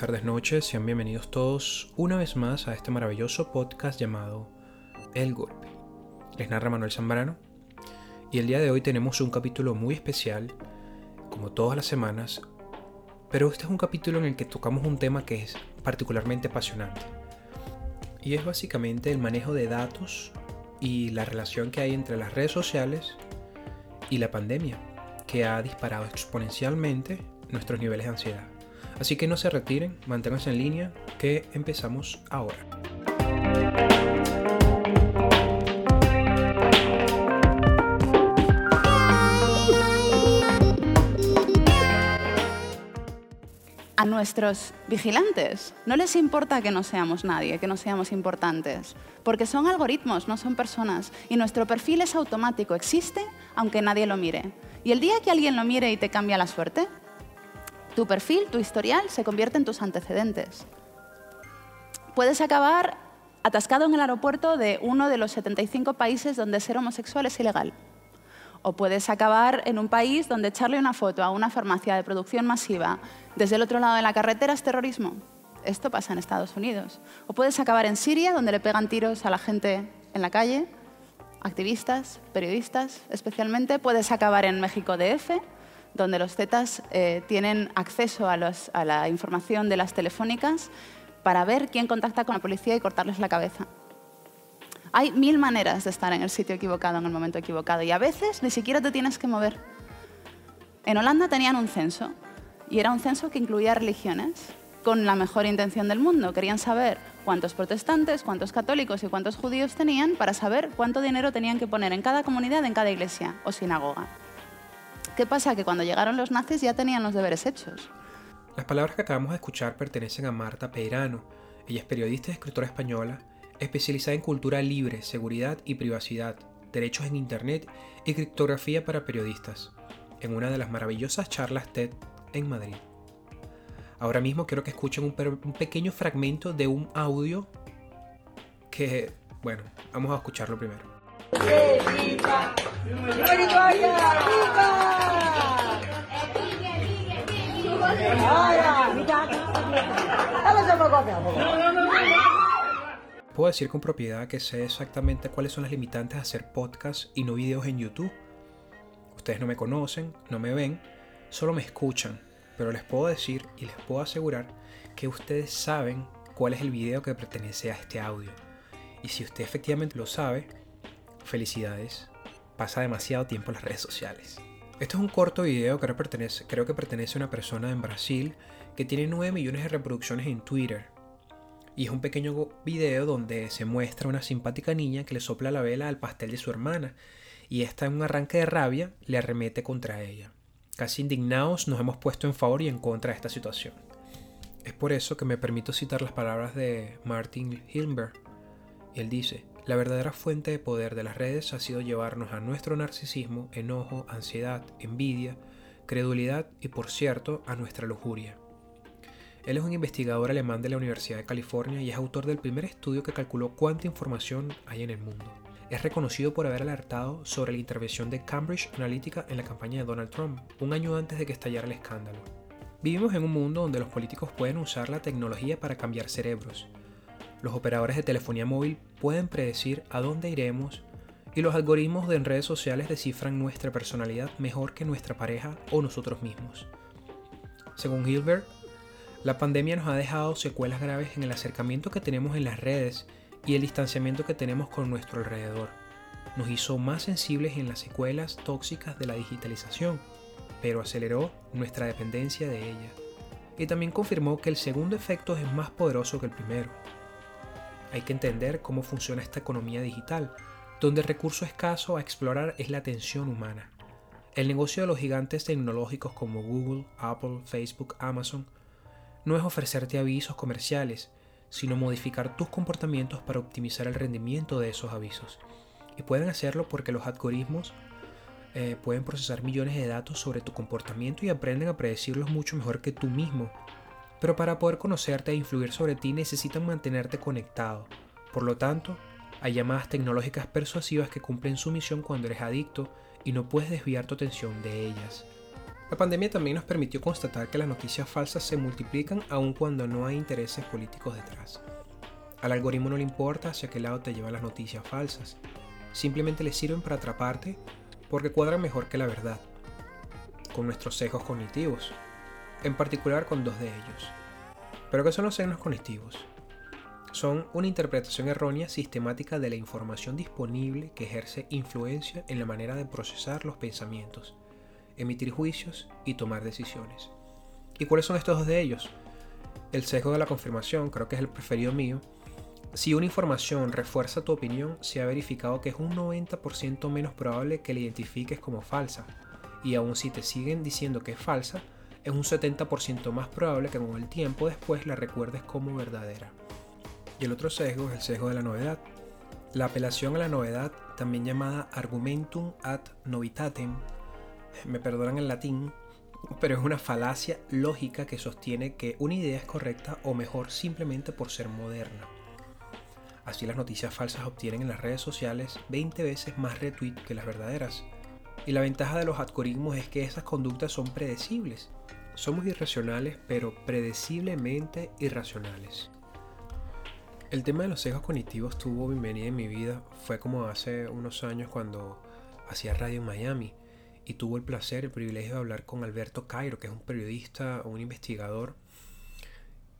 tardes, noches, sean bienvenidos todos una vez más a este maravilloso podcast llamado El Golpe. Les narra Manuel Zambrano y el día de hoy tenemos un capítulo muy especial, como todas las semanas, pero este es un capítulo en el que tocamos un tema que es particularmente apasionante y es básicamente el manejo de datos y la relación que hay entre las redes sociales y la pandemia, que ha disparado exponencialmente nuestros niveles de ansiedad. Así que no se retiren, manténganse en línea, que empezamos ahora. A nuestros vigilantes no les importa que no seamos nadie, que no seamos importantes, porque son algoritmos, no son personas, y nuestro perfil es automático, existe aunque nadie lo mire. Y el día que alguien lo mire y te cambia la suerte, tu perfil, tu historial, se convierte en tus antecedentes. Puedes acabar atascado en el aeropuerto de uno de los 75 países donde ser homosexual es ilegal. O puedes acabar en un país donde echarle una foto a una farmacia de producción masiva desde el otro lado de la carretera es terrorismo. Esto pasa en Estados Unidos. O puedes acabar en Siria, donde le pegan tiros a la gente en la calle, activistas, periodistas especialmente. Puedes acabar en México DF, donde los Zetas eh, tienen acceso a, a la información de las telefónicas para ver quién contacta con la policía y cortarles la cabeza. Hay mil maneras de estar en el sitio equivocado en el momento equivocado y a veces ni siquiera te tienes que mover. En Holanda tenían un censo y era un censo que incluía religiones con la mejor intención del mundo. Querían saber cuántos protestantes, cuántos católicos y cuántos judíos tenían para saber cuánto dinero tenían que poner en cada comunidad, en cada iglesia o sinagoga. ¿Qué pasa? Que cuando llegaron los nazis ya tenían los deberes hechos. Las palabras que acabamos de escuchar pertenecen a Marta Peirano. Ella es periodista y escritora española, especializada en cultura libre, seguridad y privacidad, derechos en Internet y criptografía para periodistas, en una de las maravillosas charlas TED en Madrid. Ahora mismo quiero que escuchen un, un pequeño fragmento de un audio que, bueno, vamos a escucharlo primero. Puedo decir con propiedad que sé exactamente cuáles son las limitantes a hacer podcast y no videos en YouTube. Ustedes no me conocen, no me ven, solo me escuchan, pero les puedo decir y les puedo asegurar que ustedes saben cuál es el video que pertenece a este audio. Y si usted efectivamente lo sabe, felicidades, pasa demasiado tiempo en las redes sociales. Esto es un corto video que pertenece, creo que pertenece a una persona en Brasil que tiene 9 millones de reproducciones en Twitter. Y es un pequeño video donde se muestra una simpática niña que le sopla la vela al pastel de su hermana y esta en un arranque de rabia le arremete contra ella. Casi indignados nos hemos puesto en favor y en contra de esta situación. Es por eso que me permito citar las palabras de Martin Hilbert. Él dice, la verdadera fuente de poder de las redes ha sido llevarnos a nuestro narcisismo, enojo, ansiedad, envidia, credulidad y, por cierto, a nuestra lujuria. Él es un investigador alemán de la Universidad de California y es autor del primer estudio que calculó cuánta información hay en el mundo. Es reconocido por haber alertado sobre la intervención de Cambridge Analytica en la campaña de Donald Trump, un año antes de que estallara el escándalo. Vivimos en un mundo donde los políticos pueden usar la tecnología para cambiar cerebros, los operadores de telefonía móvil pueden predecir a dónde iremos y los algoritmos de redes sociales descifran nuestra personalidad mejor que nuestra pareja o nosotros mismos. Según Hilbert, la pandemia nos ha dejado secuelas graves en el acercamiento que tenemos en las redes y el distanciamiento que tenemos con nuestro alrededor. Nos hizo más sensibles en las secuelas tóxicas de la digitalización, pero aceleró nuestra dependencia de ella. Y también confirmó que el segundo efecto es más poderoso que el primero hay que entender cómo funciona esta economía digital, donde el recurso escaso a explorar es la atención humana. El negocio de los gigantes tecnológicos como Google, Apple, Facebook, Amazon no es ofrecerte avisos comerciales, sino modificar tus comportamientos para optimizar el rendimiento de esos avisos. Y pueden hacerlo porque los algoritmos eh, pueden procesar millones de datos sobre tu comportamiento y aprenden a predecirlos mucho mejor que tú mismo, pero para poder conocerte e influir sobre ti necesitan mantenerte conectado. Por lo tanto, hay llamadas tecnológicas persuasivas que cumplen su misión cuando eres adicto y no puedes desviar tu atención de ellas. La pandemia también nos permitió constatar que las noticias falsas se multiplican aun cuando no hay intereses políticos detrás. Al algoritmo no le importa hacia qué lado te llevan las noticias falsas, simplemente le sirven para atraparte porque cuadran mejor que la verdad, con nuestros sesgos cognitivos, en particular con dos de ellos. ¿Pero qué son los sesgos cognitivos? Son una interpretación errónea sistemática de la información disponible que ejerce influencia en la manera de procesar los pensamientos, emitir juicios y tomar decisiones. ¿Y cuáles son estos dos de ellos? El sesgo de la confirmación, creo que es el preferido mío. Si una información refuerza tu opinión, se ha verificado que es un 90% menos probable que la identifiques como falsa. Y aun si te siguen diciendo que es falsa, es un 70% más probable que con el tiempo después la recuerdes como verdadera. Y el otro sesgo es el sesgo de la novedad. La apelación a la novedad, también llamada argumentum ad novitatem, me perdonan el latín, pero es una falacia lógica que sostiene que una idea es correcta o mejor simplemente por ser moderna. Así las noticias falsas obtienen en las redes sociales 20 veces más retweet que las verdaderas. Y la ventaja de los algoritmos es que esas conductas son predecibles. Somos irracionales, pero predeciblemente irracionales. El tema de los sesgos cognitivos tuvo bienvenida en mi vida. Fue como hace unos años cuando hacía radio en Miami y tuvo el placer, el privilegio de hablar con Alberto Cairo, que es un periodista, un investigador.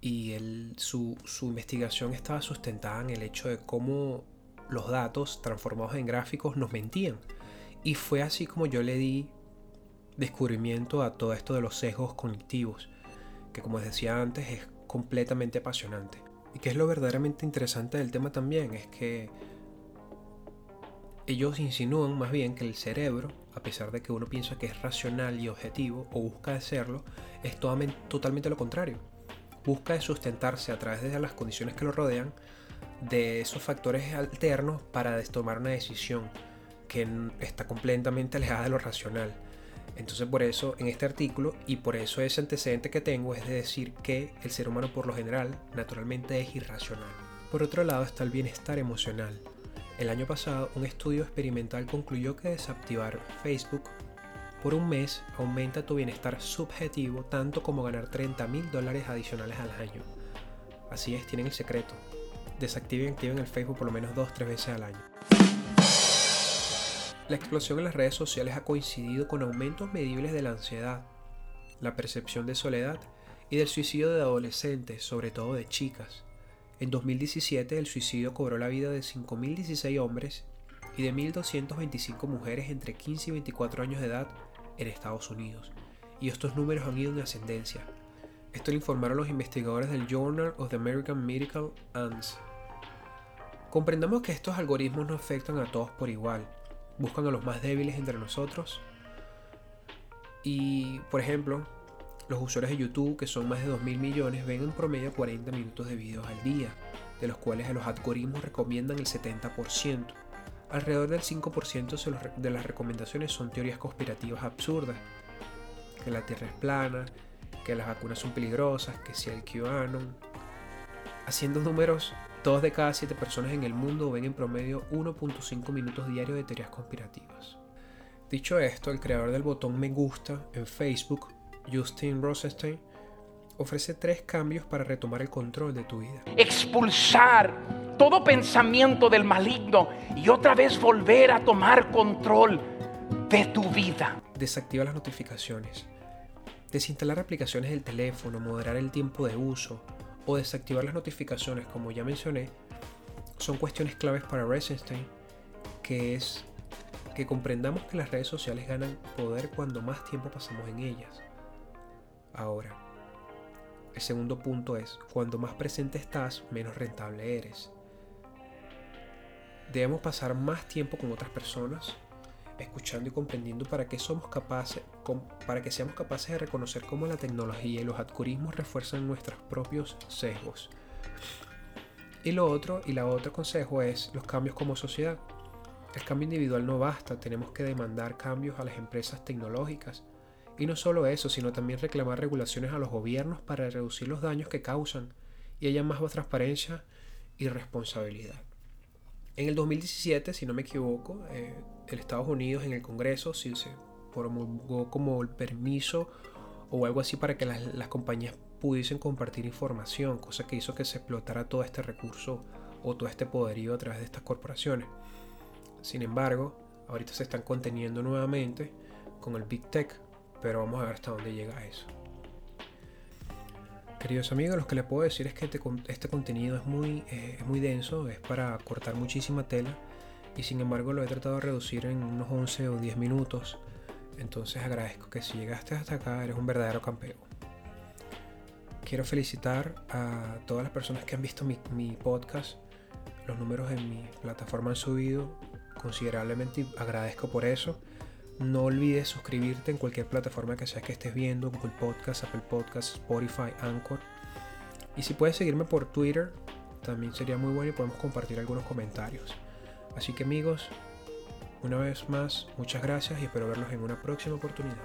Y él, su, su investigación estaba sustentada en el hecho de cómo los datos transformados en gráficos nos mentían. Y fue así como yo le di descubrimiento a todo esto de los sesgos cognitivos, que como decía antes es completamente apasionante. Y que es lo verdaderamente interesante del tema también, es que ellos insinúan más bien que el cerebro, a pesar de que uno piensa que es racional y objetivo o busca de serlo, es totalmente lo contrario. Busca de sustentarse a través de las condiciones que lo rodean de esos factores alternos para tomar una decisión que está completamente alejada de lo racional. Entonces por eso en este artículo y por eso ese antecedente que tengo es de decir que el ser humano por lo general naturalmente es irracional. Por otro lado está el bienestar emocional. El año pasado un estudio experimental concluyó que desactivar Facebook por un mes aumenta tu bienestar subjetivo tanto como ganar 30 mil dólares adicionales al año. Así es, tienen el secreto. Desactiven y activen el Facebook por lo menos 2-3 veces al año. La explosión en las redes sociales ha coincidido con aumentos medibles de la ansiedad, la percepción de soledad y del suicidio de adolescentes, sobre todo de chicas. En 2017 el suicidio cobró la vida de 5.016 hombres y de 1.225 mujeres entre 15 y 24 años de edad en Estados Unidos, y estos números han ido en ascendencia. Esto lo informaron los investigadores del Journal of the American Medical ANS. Comprendamos que estos algoritmos no afectan a todos por igual, buscan a los más débiles entre nosotros. Y, por ejemplo, los usuarios de YouTube, que son más de 2.000 millones, ven en promedio 40 minutos de videos al día, de los cuales los algoritmos recomiendan el 70%. Alrededor del 5% de las recomendaciones son teorías conspirativas absurdas, que la Tierra es plana, que las vacunas son peligrosas, que si el QAnon. Haciendo números, Dos de cada siete personas en el mundo ven en promedio 1.5 minutos diarios de teorías conspirativas. Dicho esto, el creador del botón me gusta en Facebook, Justin Rosenstein, ofrece tres cambios para retomar el control de tu vida. Expulsar todo pensamiento del maligno y otra vez volver a tomar control de tu vida. Desactiva las notificaciones. Desinstalar aplicaciones del teléfono, moderar el tiempo de uso, o desactivar las notificaciones, como ya mencioné, son cuestiones claves para Rosenstein, que es que comprendamos que las redes sociales ganan poder cuando más tiempo pasamos en ellas. Ahora, el segundo punto es, cuando más presente estás, menos rentable eres. Debemos pasar más tiempo con otras personas, escuchando y comprendiendo para que somos capaces, para que seamos capaces de reconocer cómo la tecnología y los algoritmos refuerzan nuestros propios sesgos. Y lo otro, y la otro consejo es los cambios como sociedad. El cambio individual no basta, tenemos que demandar cambios a las empresas tecnológicas. Y no solo eso, sino también reclamar regulaciones a los gobiernos para reducir los daños que causan y haya más transparencia y responsabilidad. En el 2017, si no me equivoco, eh, en Estados Unidos, en el Congreso, se promulgó como el permiso o algo así para que las, las compañías pudiesen compartir información, cosa que hizo que se explotara todo este recurso o todo este poderío a través de estas corporaciones. Sin embargo, ahorita se están conteniendo nuevamente con el Big Tech, pero vamos a ver hasta dónde llega eso. Queridos amigos, lo que les puedo decir es que este, este contenido es muy, eh, es muy denso, es para cortar muchísima tela y sin embargo lo he tratado de reducir en unos 11 o 10 minutos. Entonces agradezco que si llegaste hasta acá eres un verdadero campeón. Quiero felicitar a todas las personas que han visto mi, podcast. Los números en mi plataforma han subido considerablemente y agradezco por eso. No olvides suscribirte en cualquier plataforma que sea que estés viendo, Google Podcast, Apple Podcast, Spotify, Anchor. Y si puedes seguirme por Twitter, también sería muy bueno y podemos compartir algunos comentarios. Así que amigos, una vez más, muchas gracias y espero verlos en una próxima oportunidad.